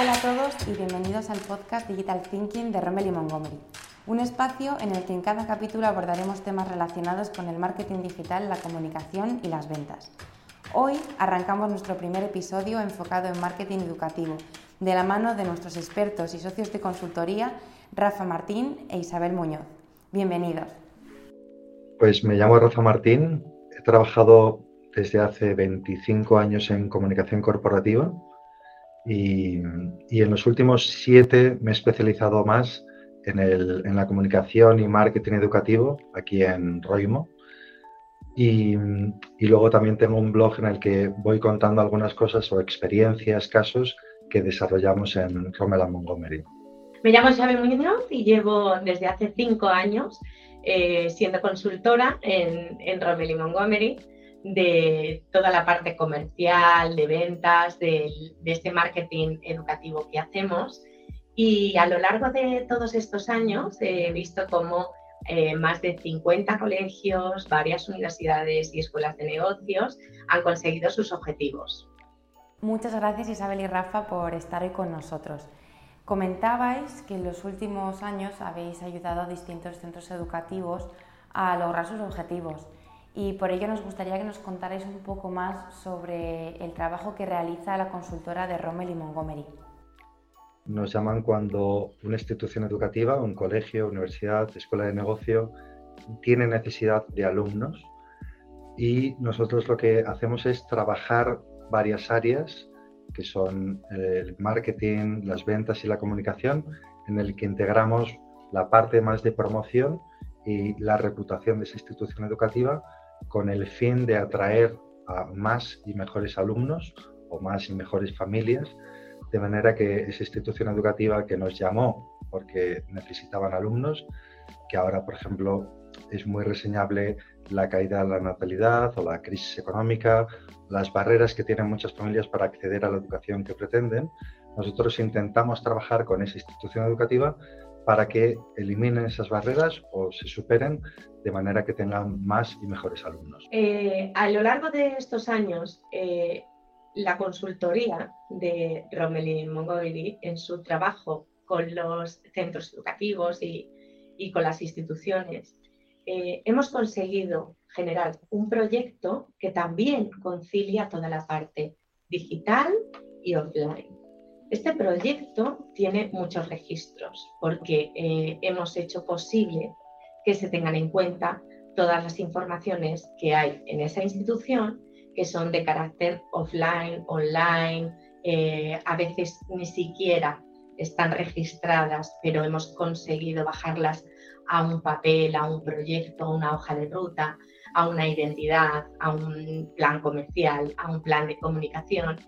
Hola a todos y bienvenidos al podcast Digital Thinking de Rommel y Montgomery, un espacio en el que en cada capítulo abordaremos temas relacionados con el marketing digital, la comunicación y las ventas. Hoy arrancamos nuestro primer episodio enfocado en marketing educativo, de la mano de nuestros expertos y socios de consultoría, Rafa Martín e Isabel Muñoz. Bienvenidos. Pues me llamo Rafa Martín, he trabajado desde hace 25 años en comunicación corporativa y, en los últimos siete me he especializado más en, la comunicación y marketing educativo aquí en Roimo. Y, luego también tengo un blog en el que voy contando algunas cosas o experiencias, casos que desarrollamos en Rommel Montgomery. Me llamo Isabel Muñoz y llevo desde hace cinco años eh, siendo consultora en, en Rommel y Montgomery de toda la parte comercial, de ventas, de, este marketing educativo que hacemos. Y a lo largo de todos estos años he visto cómo eh, más de 50 colegios, varias universidades y escuelas de negocios han conseguido sus objetivos. Muchas gracias Isabel y Rafa por estar hoy con nosotros. Comentabais que en los últimos años habéis ayudado a distintos centros educativos a lograr sus objetivos y por ello nos gustaría que nos contarais un poco más sobre el trabajo que realiza la consultora de Rommel y Montgomery. Nos llaman cuando una institución educativa, un colegio, universidad, escuela de negocio, tiene necesidad de alumnos y nosotros lo que hacemos es trabajar varias áreas que son el marketing, las ventas y la comunicación, en el que integramos la parte más de promoción y la reputación de esa institución educativa con el fin de atraer a más y mejores alumnos o más y mejores familias, de manera que esa institución educativa que nos llamó porque necesitaban alumnos, que ahora, por ejemplo, es muy reseñable la caída de la natalidad o la crisis económica, las barreras que tienen muchas familias para acceder a la educación que pretenden, nosotros intentamos trabajar con esa institución educativa para que eliminen esas barreras o se superen de manera que tengan más y mejores alumnos. Eh, a lo largo de estos años, eh, la consultoría de Romelin Montgomery en su trabajo con los centros educativos y, con las instituciones, eh, hemos conseguido generar un proyecto que también concilia toda la parte digital y offline. Este proyecto tiene muchos registros porque eh, hemos hecho posible que se tengan en cuenta todas las informaciones que hay en esa institución que son de carácter offline, online, eh, a veces ni siquiera están registradas, pero hemos conseguido bajarlas a un papel, a un proyecto, a una hoja de ruta, a una identidad, a un plan comercial, a un plan de comunicación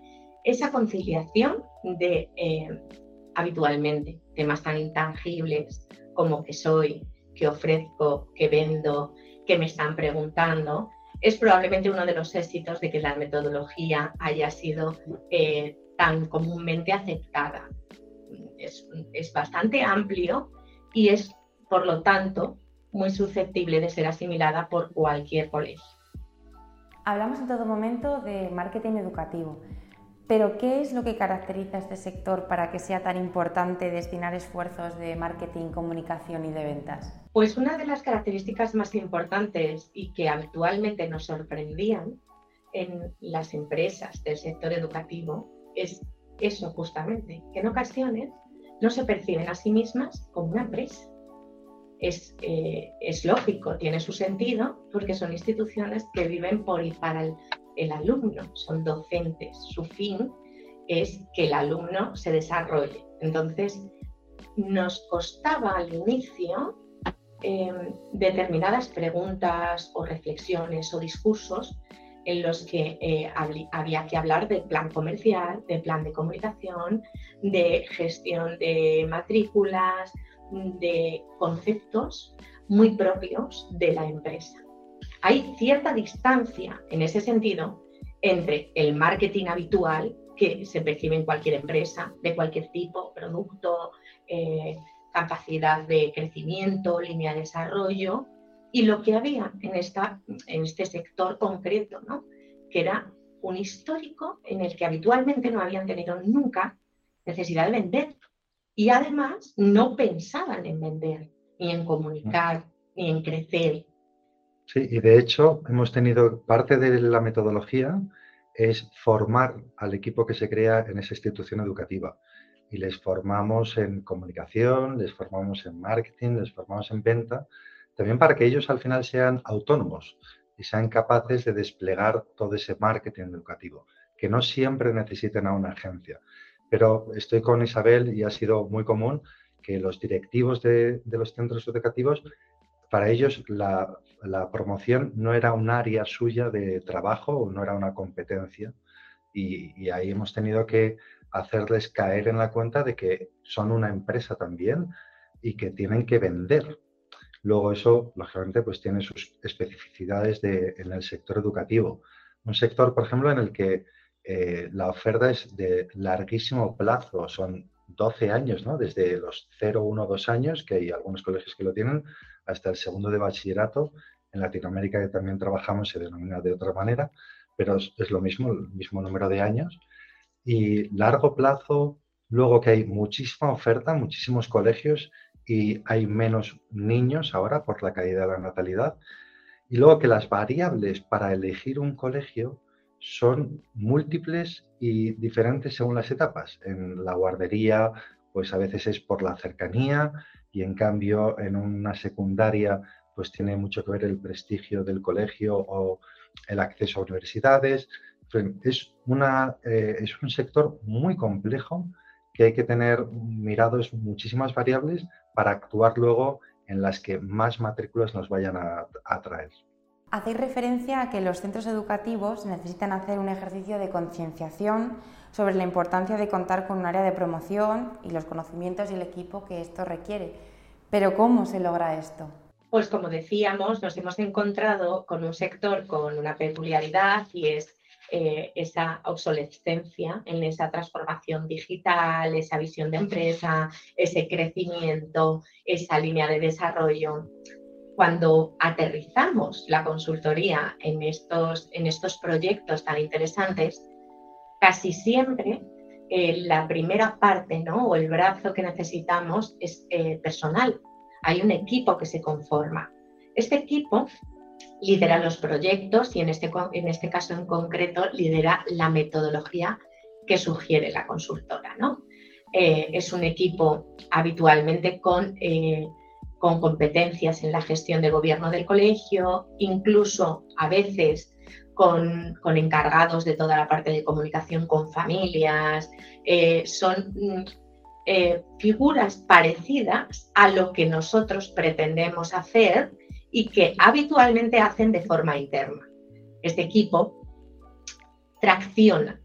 esa conciliación de eh, habitualmente temas tan intangibles como que soy, que ofrezco, que vendo, que me están preguntando, es probablemente uno de los éxitos de que la metodología haya sido eh, tan comúnmente aceptada. Es, es bastante amplio y es, por lo tanto, muy susceptible de ser asimilada por cualquier colegio. Hablamos en todo momento de marketing educativo. Pero, ¿qué es lo que caracteriza este sector para que sea tan importante destinar esfuerzos de marketing, comunicación y de ventas? Pues una de las características más importantes y que habitualmente nos sorprendían en las empresas del sector educativo es eso justamente, que en ocasiones no se perciben a sí mismas como una empresa. Es, eh, es lógico, tiene su sentido, porque son instituciones que viven por y para el el alumno, son docentes. Su fin es que el alumno se desarrolle. Entonces, nos costaba al inicio em, determinadas preguntas o reflexiones o discursos en los que eh, había que hablar de plan comercial, de plan de comunicación, de gestión de matrículas, de conceptos muy propios de la empresa hay cierta distancia en ese sentido entre el marketing habitual que se percibe en cualquier empresa, de cualquier tipo, producto, eh, capacidad de crecimiento, línea de desarrollo, y lo que había en, en este sector concreto, ¿no? que era un histórico en el que habitualmente no habían tenido nunca necesidad de vender. Y además no pensaban en vender, ni en comunicar, ni en crecer. Sí, y de hecho hemos tenido parte de la metodología es formar al equipo que se crea en esa institución educativa. Y les formamos en comunicación, les formamos en marketing, les formamos en venta, también para que ellos al final sean autónomos y sean capaces de desplegar todo ese marketing educativo, que no siempre necesiten a una agencia. Pero estoy con Isabel y ha sido muy común que los directivos de, los centros educativos, para ellos la, promoción no era un área suya de trabajo o no era una competencia. Y, ahí hemos tenido que hacerles caer en la cuenta de que son una empresa también y que tienen que vender. Luego eso, lógicamente, pues tiene sus especificidades en el sector educativo. Un sector, por ejemplo, en el que eh, la oferta es de larguísimo plazo, son 12 años, ¿no? Desde los 0, 1, 2 años, que hay algunos colegios que lo tienen, hasta el segundo de bachillerato. En Latinoamérica que también trabajamos se denomina de otra manera, pero es, lo mismo, el mismo número de años. Y largo plazo, luego que hay muchísima oferta, muchísimos colegios y hay menos niños ahora por la caída de la natalidad. Y luego que las variables para elegir un colegio son múltiples y diferentes según las etapas. En la guardería, pues a veces es por la cercanía y en cambio en una secundaria, pues tiene mucho que ver el prestigio del colegio o el acceso a universidades. Es, una, eh, es un sector muy complejo que hay que tener mirados muchísimas variables para actuar luego en las que más matrículas nos vayan a atraer. Hacéis referencia a que los centros educativos necesitan hacer un ejercicio de concienciación sobre la importancia de contar con un área de promoción y los conocimientos y el equipo que esto requiere. Pero ¿cómo se logra esto? Pues como decíamos, nos hemos encontrado con un sector con una peculiaridad y es eh, esa obsolescencia en esa transformación digital, esa visión de empresa, ese crecimiento, esa línea de desarrollo cuando aterrizamos la consultoría en estos, en estos proyectos tan interesantes, casi siempre eh, la primera parte ¿no? o el brazo que necesitamos es eh, personal. Hay un equipo que se conforma. Este equipo lidera los proyectos y en este, en este caso en concreto lidera la metodología que sugiere la consultora. ¿no? Eh, es un equipo habitualmente con con competencias en la gestión de gobierno del colegio, incluso a veces con, encargados de toda la parte de comunicación con familias. Eh, son mm, eh, figuras parecidas a lo que nosotros pretendemos hacer y que habitualmente hacen de forma interna. Este equipo tracciona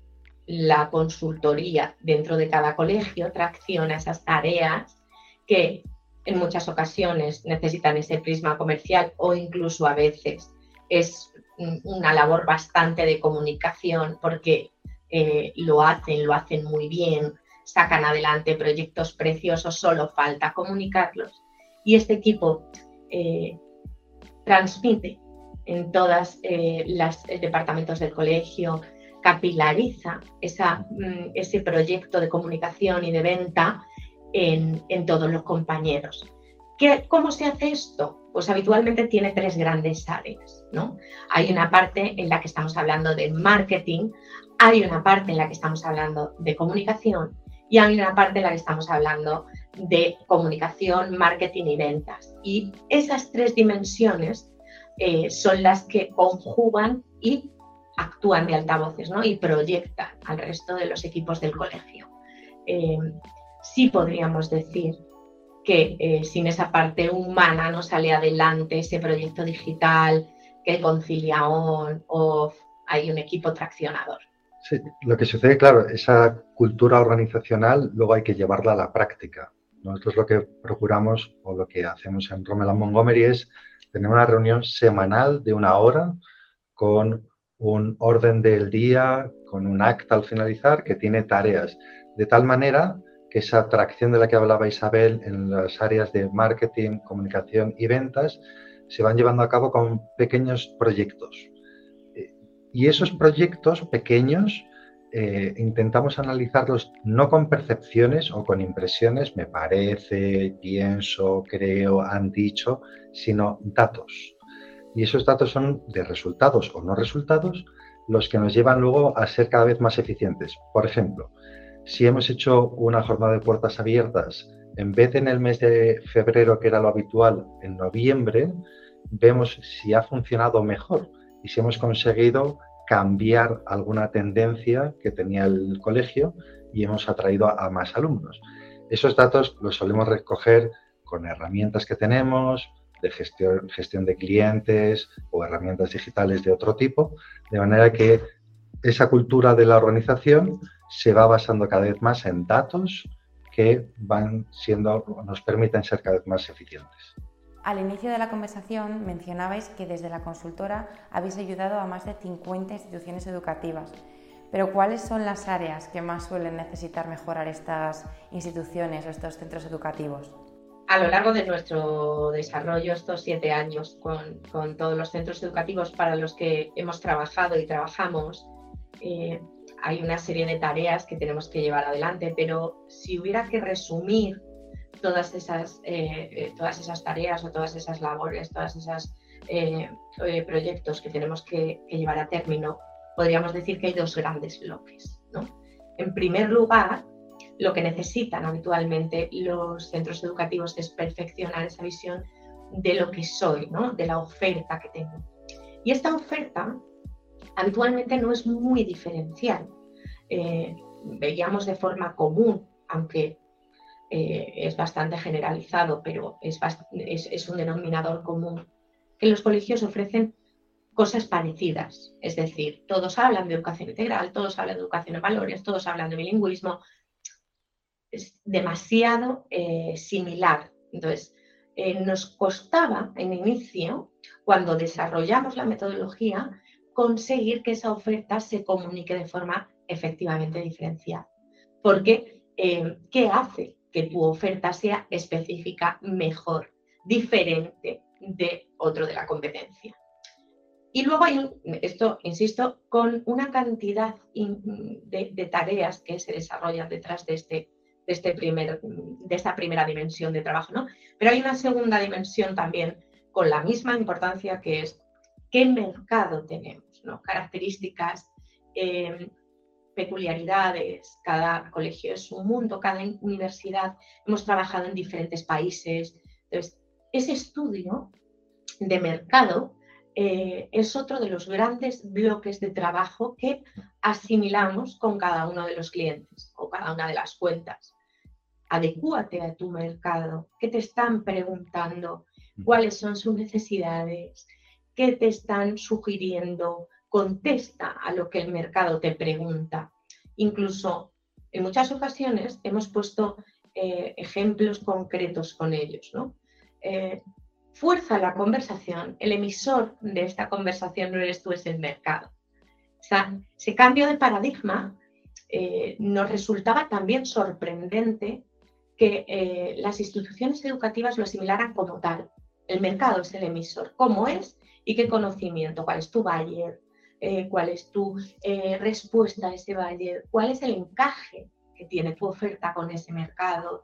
la consultoría dentro de cada colegio, tracciona esas tareas que en muchas ocasiones necesitan ese prisma comercial o incluso a veces es una labor bastante de comunicación porque eh, lo hacen, lo hacen muy bien, sacan adelante proyectos preciosos, solo falta comunicarlos. Y este equipo eh, transmite en todos eh, los departamentos del colegio, capilariza mm, ese proyecto de comunicación y de venta en, todos los compañeros. ¿Qué, ¿Cómo se hace esto? Pues habitualmente tiene tres grandes áreas. ¿no? Hay una parte en la que estamos hablando de marketing, hay una parte en la que estamos hablando de comunicación y hay una parte en la que estamos hablando de comunicación, marketing y ventas. Y esas tres dimensiones eh, son las que conjugan y actúan de altavoces ¿no? y proyectan al resto de los equipos del colegio. Eh, sí podríamos decir que eh, sin esa parte humana no sale adelante ese proyecto digital que concilia on, off, hay un equipo traccionador. Sí, lo que sucede, claro, esa cultura organizacional luego hay que llevarla a la práctica. Nosotros lo que procuramos o lo que hacemos en Rommel Montgomery es tener una reunión semanal de una hora con un orden del día, con un acta al finalizar que tiene tareas, de tal manera que esa atracción de la que hablaba Isabel en las áreas de marketing, comunicación y ventas se van llevando a cabo con pequeños proyectos. Y esos proyectos pequeños eh, intentamos analizarlos no con percepciones o con impresiones, me parece, pienso, creo, han dicho, sino datos. Y esos datos son de resultados o no resultados los que nos llevan luego a ser cada vez más eficientes. Por ejemplo, si hemos hecho una jornada de puertas abiertas, en vez de en el mes de febrero, que era lo habitual, en noviembre, vemos si ha funcionado mejor y si hemos conseguido cambiar alguna tendencia que tenía el colegio y hemos atraído a, más alumnos. Esos datos los solemos recoger con herramientas que tenemos, de gestión, gestión de clientes o herramientas digitales de otro tipo, de manera que esa cultura de la organización se va basando cada vez más en datos que van siendo, nos permiten ser cada vez más eficientes. Al inicio de la conversación mencionabais que desde la consultora habéis ayudado a más de 50 instituciones educativas. Pero ¿cuáles son las áreas que más suelen necesitar mejorar estas instituciones o estos centros educativos? A lo largo de nuestro desarrollo, estos siete años con, todos los centros educativos para los que hemos trabajado y trabajamos, eh, hay una serie de tareas que tenemos que llevar adelante, pero si hubiera que resumir todas esas, eh, eh, todas esas tareas o todas esas labores, todos esos eh, proyectos que tenemos que, llevar a término, podríamos decir que hay dos grandes bloques. En primer lugar, lo que necesitan habitualmente los centros educativos es perfeccionar esa visión de lo que soy, de la oferta que tengo. Y esta oferta habitualmente no es muy diferencial. veíamos de forma común, aunque eh, es bastante generalizado, pero es, un denominador común, que los colegios ofrecen cosas parecidas. Es decir, todos hablan de educación integral, todos hablan de educación en valores, todos hablan de bilingüismo. Es demasiado eh, similar. Entonces, eh, nos costaba en inicio, cuando desarrollamos la metodología, conseguir que esa oferta se comunique de forma efectivamente diferenciada. Porque, ¿qué hace que tu oferta sea específica, mejor, diferente de otro de la competencia. Y luego hay, esto, insisto, con una cantidad de, tareas que se desarrollan detrás de, este, de, este primer, de esta primera dimensión de trabajo, ¿no? Pero hay una segunda dimensión también con la misma importancia que es qué mercado tenemos, ¿no? Características, eh, peculiaridades, cada colegio es un mundo, cada universidad, hemos trabajado en diferentes países. Entonces, ese estudio de mercado eh, es otro de los grandes bloques de trabajo que asimilamos con cada uno de los clientes o cada una de las cuentas. Adecúate a tu mercado, qué te están preguntando, cuáles son sus necesidades, qué te están sugiriendo, contesta a lo que el mercado te pregunta. Incluso en muchas ocasiones hemos puesto eh, ejemplos concretos con ellos. ¿no? Eh, fuerza la conversación, el emisor de esta conversación no eres tú, es el mercado. O ese cambio de paradigma eh, nos resultaba también sorprendente que las instituciones educativas lo asimilaran como tal. El mercado es el emisor, cómo es y qué conocimiento, cuál es tu buyer, eh, cuál es tu eh, respuesta a ese valle, cuál es el encaje que tiene tu oferta con ese mercado.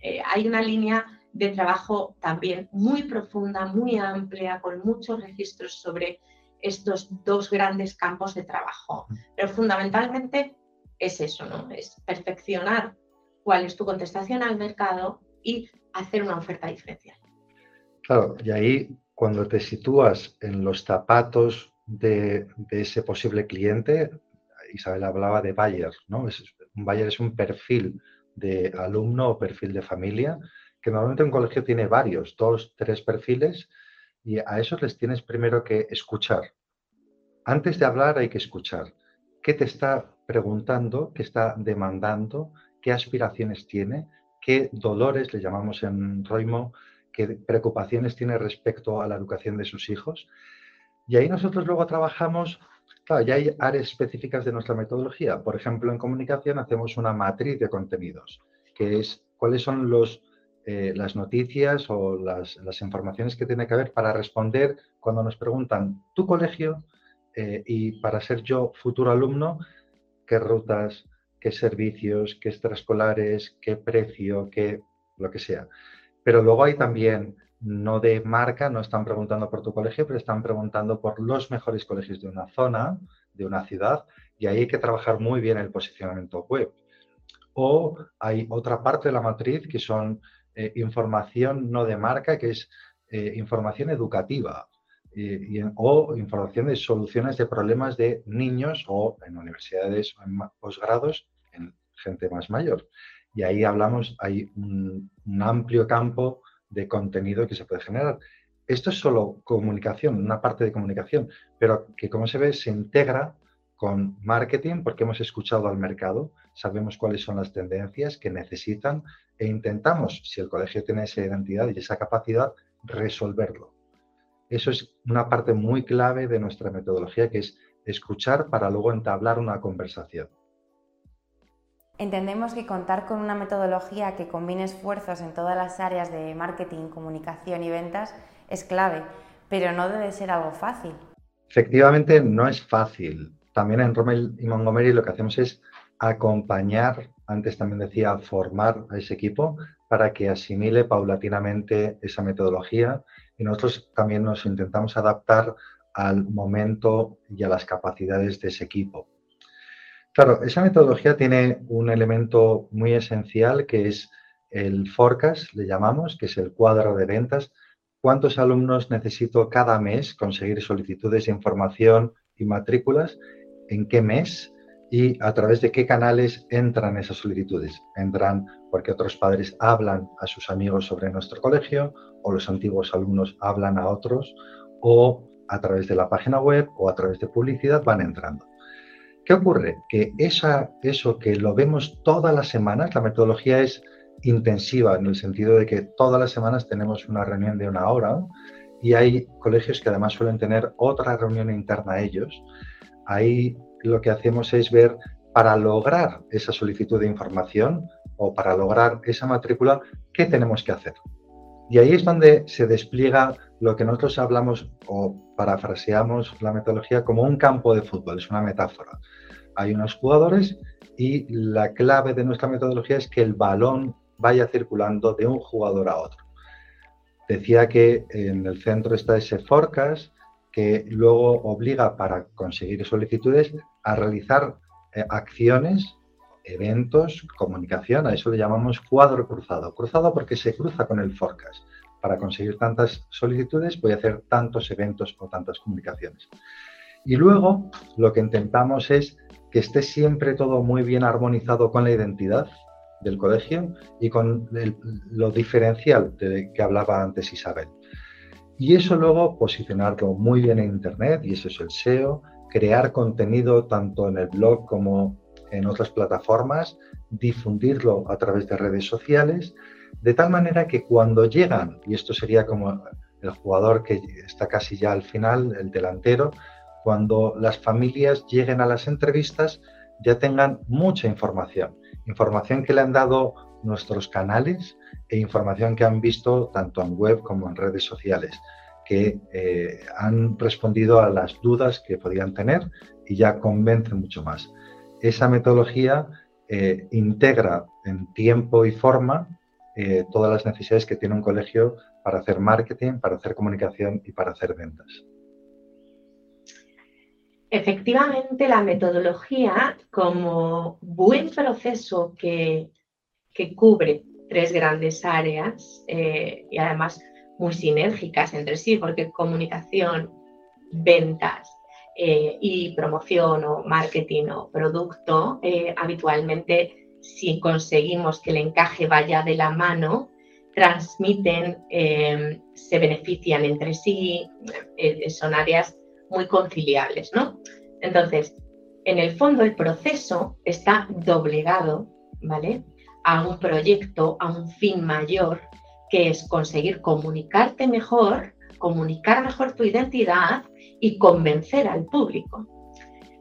Eh, hay una línea de trabajo también muy profunda, muy amplia, con muchos registros sobre estos dos grandes campos de trabajo. Pero fundamentalmente es eso, ¿no? Es perfeccionar cuál es tu contestación al mercado y hacer una oferta diferencial. Claro, y ahí cuando te sitúas en los zapatos de, ese posible cliente, Isabel hablaba de buyer, ¿no? Un buyer es un perfil de alumno o perfil de familia, que normalmente un colegio tiene varios, dos, tres perfiles, y a esos les tienes primero que escuchar. Antes de hablar hay que escuchar. ¿Qué te está preguntando? ¿Qué está demandando? ¿Qué aspiraciones tiene? ¿Qué dolores, le llamamos en Roimo, qué preocupaciones tiene respecto a la educación de sus hijos? Y ahí nosotros luego trabajamos, claro, ya hay áreas específicas de nuestra metodología. Por ejemplo, en comunicación hacemos una matriz de contenidos, que es cuáles son los, eh, las noticias o las, informaciones que tiene que haber para responder cuando nos preguntan tu colegio eh, y para ser yo futuro alumno, qué rutas, qué servicios, qué extraescolares, qué precio, qué lo que sea. Pero luego hay también, no de marca, no están preguntando por tu colegio, pero están preguntando por los mejores colegios de una zona, de una ciudad, y ahí hay que trabajar muy bien el posicionamiento web. O hay otra parte de la matriz que son eh, información no de marca, que es eh, información educativa o información de soluciones de problemas de niños o en universidades o en posgrados en gente más mayor. Y ahí hablamos, hay un, amplio campo de contenido que se puede generar. Esto es solo comunicación, una parte de comunicación, pero que como se ve se integra con marketing porque hemos escuchado al mercado, sabemos cuáles son las tendencias que necesitan e intentamos, si el colegio tiene esa identidad y esa capacidad, resolverlo. Eso es una parte muy clave de nuestra metodología, que es escuchar para luego entablar una conversación. Entendemos que contar con una metodología que combine esfuerzos en todas las áreas de marketing, comunicación y ventas es clave, pero no debe ser algo fácil. Efectivamente, no es fácil. También en Rommel y Montgomery lo que hacemos es acompañar, antes también decía, formar a ese equipo para que asimile paulatinamente esa metodología y nosotros también nos intentamos adaptar al momento y a las capacidades de ese equipo. Claro, esa metodología tiene un elemento muy esencial que es el forecast, le llamamos, que es el cuadro de ventas. ¿Cuántos alumnos necesito cada mes conseguir solicitudes de información y matrículas? ¿En qué mes? y a través de qué canales entran esas solicitudes. Entran porque otros padres hablan a sus amigos sobre nuestro colegio o los antiguos alumnos hablan a otros o a través de la página web o a través de publicidad van entrando. ¿Qué ocurre? Que eso que lo vemos todas las semanas, la metodología es intensiva en el sentido de que todas las semanas tenemos una reunión de una hora y hay colegios que además suelen tener otra reunión interna a ellos. Ahí lo que hacemos es ver para lograr esa solicitud de información o para lograr esa matrícula, ¿qué tenemos que hacer? Y ahí es donde se despliega lo que nosotros hablamos o parafraseamos la metodología como un campo de fútbol, es una metáfora. Hay unos jugadores y la clave de nuestra metodología es que el balón vaya circulando de un jugador a otro. Decía que en el centro está ese forecast que luego obliga para conseguir solicitudes a realizar eh, acciones, eventos, comunicación, a eso le llamamos cuadro cruzado. Cruzado porque se cruza con el forecast. Para conseguir tantas solicitudes voy a hacer tantos eventos o tantas comunicaciones. Y luego lo que intentamos es que esté siempre todo muy bien armonizado con la identidad del colegio y con lo diferencial de que hablaba antes Isabel. Y eso luego posicionarlo muy bien en Internet, y eso es el SEO, crear contenido tanto en el blog como en otras plataformas, difundirlo a través de redes sociales, de tal manera que cuando llegan, y esto sería como el jugador que está casi ya al final, el delantero, cuando las familias lleguen a las entrevistas ya tengan mucha información, información que le han dado nuestros canales e información que han visto tanto en web como en redes sociales, que eh, han respondido a las dudas que podían tener y ya convencen mucho más. Esa metodología eh, integra en tiempo y forma eh, todas las necesidades que tiene un colegio para hacer marketing, para hacer comunicación y para hacer ventas. Efectivamente, la metodología como buen proceso que que cubre tres grandes áreas eh, y además muy sinérgicas entre sí, porque comunicación, ventas eh, y promoción o marketing o producto, eh, habitualmente si conseguimos que el encaje vaya de la mano, transmiten, se benefician entre sí, son áreas muy conciliables, ¿no? Entonces, en el fondo el proceso está doblegado, ¿vale? a un proyecto, a un fin mayor, que es conseguir comunicarte mejor, comunicar mejor tu identidad y convencer al público.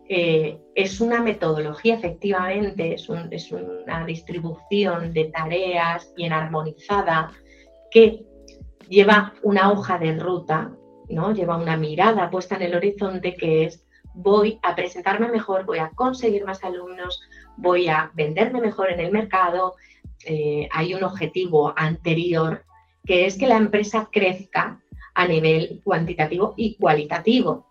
Eh, es una metodología, efectivamente, es, una distribución de tareas bien armonizada que lleva una hoja de ruta, ¿no? lleva una mirada puesta en el horizonte que es voy a presentarme mejor, voy a conseguir más alumnos, voy a venderme mejor en el mercado. Eh, hay un objetivo anterior que es que la empresa crezca a nivel cuantitativo y cualitativo.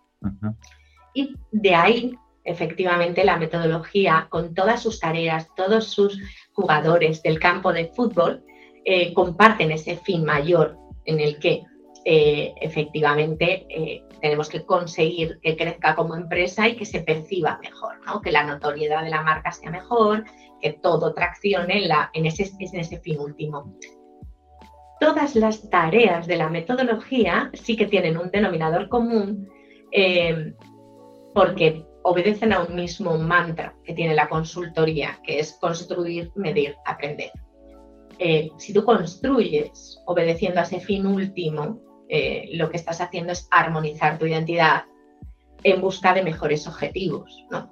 Y de ahí, efectivamente, la metodología, con todas sus tareas, todos sus jugadores del campo de fútbol, eh, comparten ese fin mayor en el que eh, efectivamente eh, tenemos que conseguir que crezca como empresa y que se perciba mejor, que la notoriedad de la marca sea mejor, que todo traccione en, la, en, ese, en ese fin último. Todas las tareas de la metodología sí que tienen un denominador común eh, porque obedecen a un mismo mantra que tiene la consultoría, que es construir, medir, aprender. si tú construyes obedeciendo a ese fin último, eh, lo que estás haciendo es armonizar tu identidad en busca de mejores objetivos. ¿no?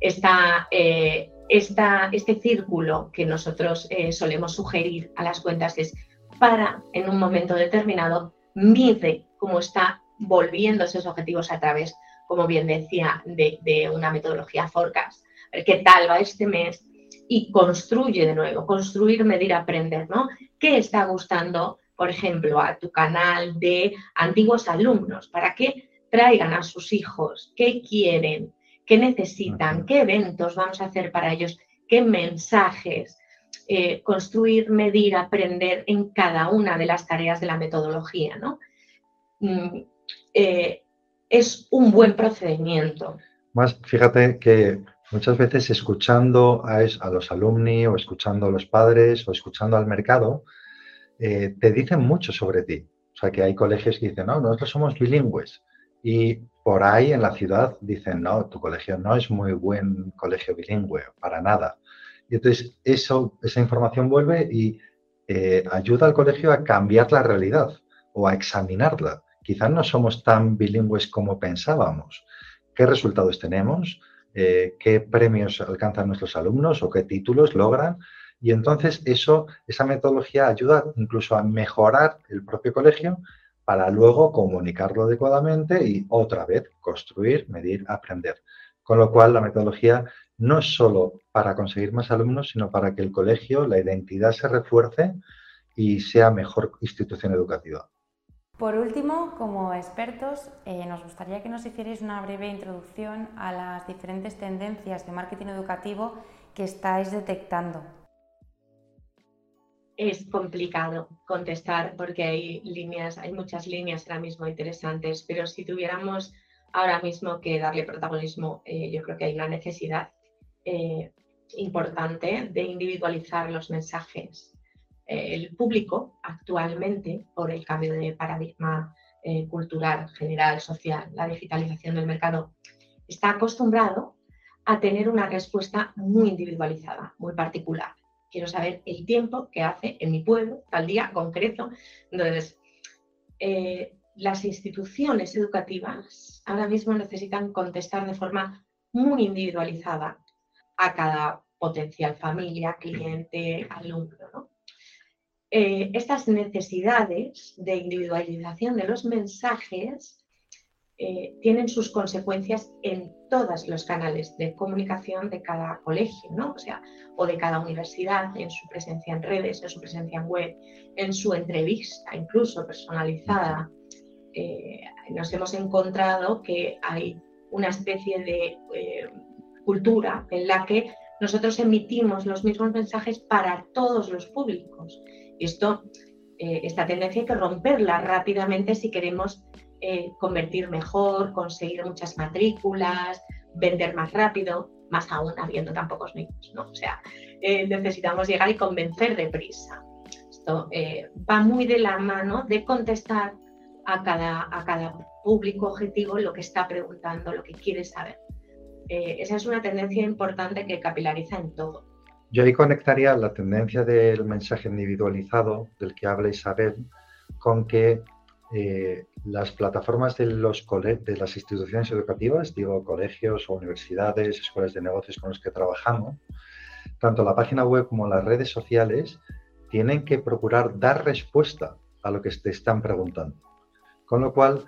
Eh, este círculo que nosotros eh, solemos sugerir a las cuentas es para, en un momento determinado, mide cómo está volviendo esos objetivos a través, como bien decía, de, de una metodología forecast. ¿Qué tal va este mes? Y construye de nuevo, construir, medir, aprender, ¿no? ¿Qué está gustando? por ejemplo, a tu canal de antiguos alumnos para que traigan a sus hijos, qué quieren, qué necesitan, qué eventos vamos a hacer para ellos, qué mensajes, eh, construir, medir, aprender en cada una de las tareas de la metodología. ¿no? Mm, eh, es un buen procedimiento. Más, fíjate que muchas veces escuchando a, los alumni o escuchando a los padres o escuchando al mercado, eh, te dicen mucho sobre ti. O sea, que hay colegios que dicen, no, nosotros somos bilingües. Y por ahí en la ciudad dicen, no, tu colegio no es muy buen colegio bilingüe, para nada. Y entonces esa información vuelve y eh, ayuda al colegio a cambiar la realidad o a examinarla. Quizás no somos tan bilingües como pensábamos. ¿Qué resultados tenemos? Eh, ¿Qué premios alcanzan nuestros alumnos o qué títulos logran? Y entonces eso, esa metodología ayuda incluso a mejorar el propio colegio para luego comunicarlo adecuadamente y otra vez construir, medir, aprender. Con lo cual la metodología no es solo para conseguir más alumnos, sino para que el colegio, la identidad se refuerce y sea mejor institución educativa. Por último, como expertos, eh, nos gustaría que nos hicierais una breve introducción a las diferentes tendencias de marketing educativo que estáis detectando es complicado contestar porque hay líneas, hay muchas líneas ahora mismo interesantes, pero si tuviéramos ahora mismo que darle protagonismo, eh, yo creo que hay una necesidad eh, importante de individualizar los mensajes. Eh, el público actualmente, por el cambio de paradigma cultural, general, social, la digitalización del mercado, está acostumbrado a tener una respuesta muy individualizada, muy particular quiero saber el tiempo que hace en mi pueblo, tal día concreto. Entonces, eh, las instituciones educativas ahora mismo necesitan contestar de forma muy individualizada a cada potencial familia, cliente, alumno. Eh, estas necesidades de individualización de los mensajes eh, tienen sus consecuencias en todos los canales de comunicación de cada colegio, ¿no? O sea, o de cada universidad, en su presencia en redes, en su presencia en web, en su entrevista, incluso personalizada. Eh, nos hemos encontrado que hay una especie de cultura en la que nosotros emitimos los mismos mensajes para todos los públicos. Esto, esta tendencia hay que romperla rápidamente si queremos eh, convertir mejor, conseguir muchas matrículas, vender más rápido, más aún habiendo tan pocos niños, ¿no? O sea, eh, necesitamos llegar y convencer deprisa. Esto eh, va muy de la mano de contestar a cada, a cada público objetivo lo que está preguntando, lo que quiere saber. Esa es una tendencia importante que capilariza en todo. Yo ahí conectaría la tendencia del mensaje individualizado del que habla Isabel con que eh, las plataformas de, los de las instituciones educativas, digo colegios o universidades, escuelas de negocios con los que trabajamos, tanto la página web como las redes sociales, tienen que procurar dar respuesta a lo que te están preguntando. Con lo cual,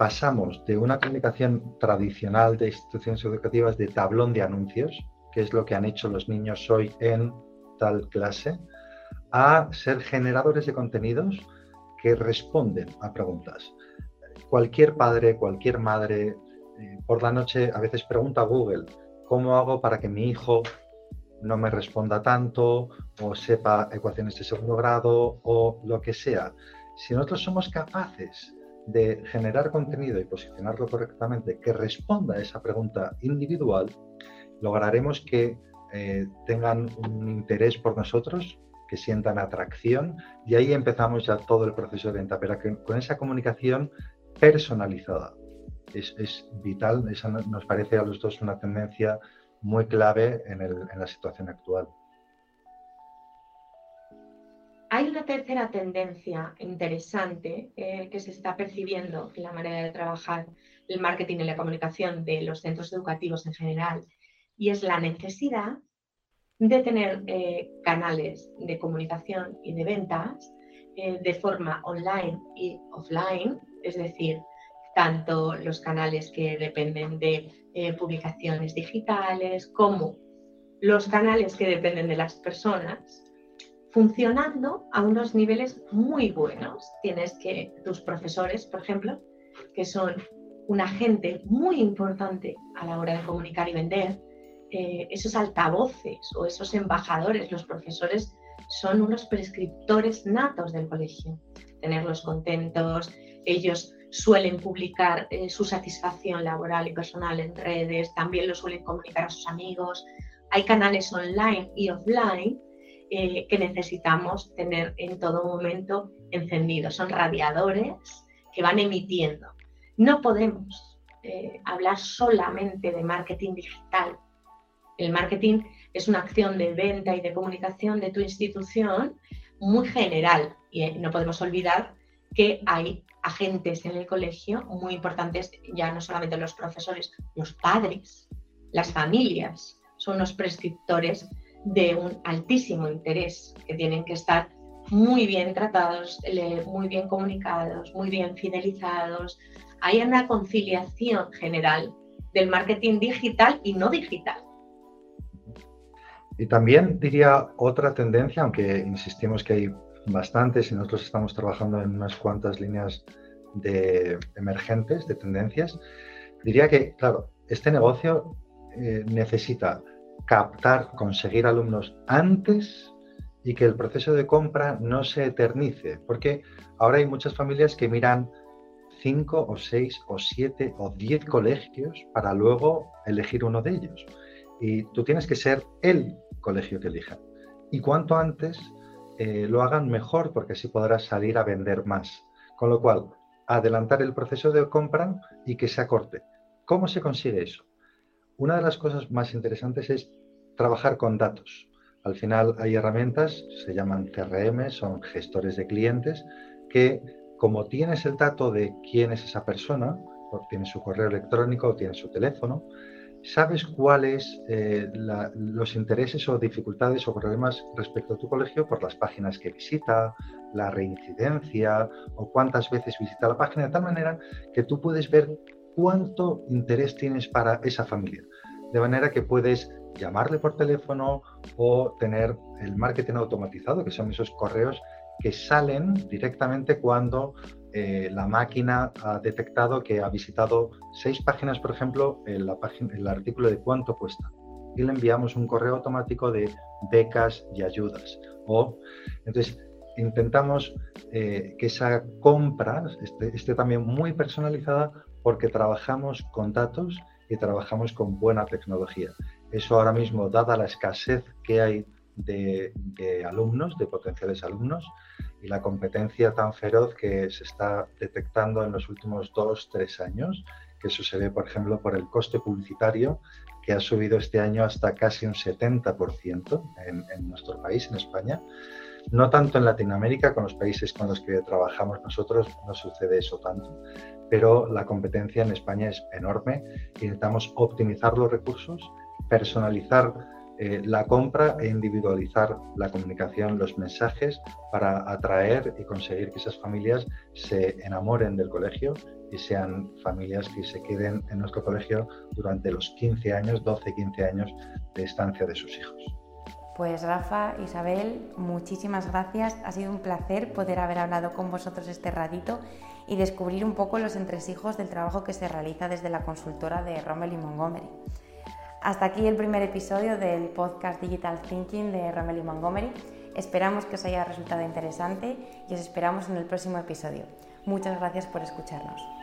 pasamos de una comunicación tradicional de instituciones educativas de tablón de anuncios, que es lo que han hecho los niños hoy en tal clase, a ser generadores de contenidos que responden a preguntas. Cualquier padre, cualquier madre, eh, por la noche a veces pregunta a Google, ¿cómo hago para que mi hijo no me responda tanto o sepa ecuaciones de segundo grado o lo que sea? Si nosotros somos capaces de generar contenido y posicionarlo correctamente que responda a esa pregunta individual, lograremos que eh, tengan un interés por nosotros, que sientan atracción y ahí empezamos ya todo el proceso de venta, pero con esa comunicación personalizada. Es, vital, esa nos parece a los dos una tendencia muy clave en, la situación actual. Hay una tercera tendencia interesante eh, que se está percibiendo en la manera de trabajar el marketing y la comunicación de los centros educativos en general y es la necesidad de tener eh, canales de comunicación y de ventas eh, de forma online y offline, es decir, tanto los canales que dependen de publicaciones digitales como los canales que dependen de las personas, funcionando a unos niveles muy buenos. Tienes que tus profesores, por ejemplo, que son un agente muy importante a la hora de comunicar y vender, eh, esos altavoces o esos embajadores, los profesores, son unos prescriptores natos del colegio. Tenerlos contentos, ellos suelen publicar eh, su satisfacción laboral y personal en redes, también lo suelen comunicar a sus amigos. Hay canales online y offline eh, que necesitamos tener en todo momento encendidos. Son radiadores que van emitiendo. No podemos hablar solamente de marketing digital el marketing es una acción de venta y de comunicación de tu institución muy general y eh, no podemos olvidar que hay agentes en el colegio muy importantes, ya no solamente los profesores, los padres, las familias, son los prescriptores de un altísimo interés que tienen que estar muy bien tratados, muy bien comunicados, muy bien fidelizados. Hay una conciliación general del marketing digital y no digital. Y también diría otra tendencia, aunque insistimos que hay bastantes y nosotros estamos trabajando en unas cuantas líneas de emergentes, de tendencias, diría que, claro, este negocio eh, necesita captar, conseguir alumnos antes y que el proceso de compra no se eternice, porque ahora hay muchas familias que miran cinco o seis o siete o diez colegios para luego elegir uno de ellos. Y tú tienes que ser el colegio que elijan. Y cuanto antes eh, lo hagan mejor, porque así podrás salir a vender más. Con lo cual, adelantar el proceso de compra y que se acorte. ¿Cómo se consigue eso? Una de las cosas más interesantes es trabajar con datos. Al final hay herramientas, se llaman CRM, son gestores de clientes, que como tienes el dato de quién es esa persona, o tiene su correo electrónico o tiene su teléfono, ¿Sabes cuáles eh, los intereses o dificultades o problemas respecto a tu colegio por las páginas que visita, la reincidencia o cuántas veces visita la página? De tal manera que tú puedes ver cuánto interés tienes para esa familia. De manera que puedes llamarle por teléfono o tener el marketing automatizado, que son esos correos que salen directamente cuando eh, la máquina ha detectado que ha visitado seis páginas, por ejemplo, en la página, el artículo de cuánto cuesta. Y le enviamos un correo automático de becas y ayudas. O, entonces, intentamos eh, que esa compra esté, también muy personalizada porque trabajamos con datos y trabajamos con buena tecnología. Eso ahora mismo, dada la escasez que hay de alumnos, de potenciales alumnos, y la competencia tan feroz que se está detectando en los últimos dos, tres años, que eso se ve, por ejemplo, por el coste publicitario, que ha subido este año hasta casi un 70% en, en nuestro país, en España. No tanto en Latinoamérica, con los países con los que trabajamos nosotros, no sucede eso tanto, pero la competencia en España es enorme. Intentamos optimizar los recursos, personalizar eh, la compra e individualizar la comunicación, los mensajes para atraer y conseguir que esas familias se enamoren del colegio y sean familias que se queden en nuestro colegio durante los 15 años, 12, 15 años de estancia de sus hijos. Pues Rafa, Isabel, muchísimas gracias. Ha sido un placer poder haber hablado con vosotros este ratito y descubrir un poco los entresijos del trabajo que se realiza desde la consultora de Rommel y Montgomery. Hasta aquí el primer episodio del podcast Digital Thinking de Rommel y Montgomery. Esperamos que os haya resultado interesante y os esperamos en el próximo episodio. Muchas gracias por escucharnos.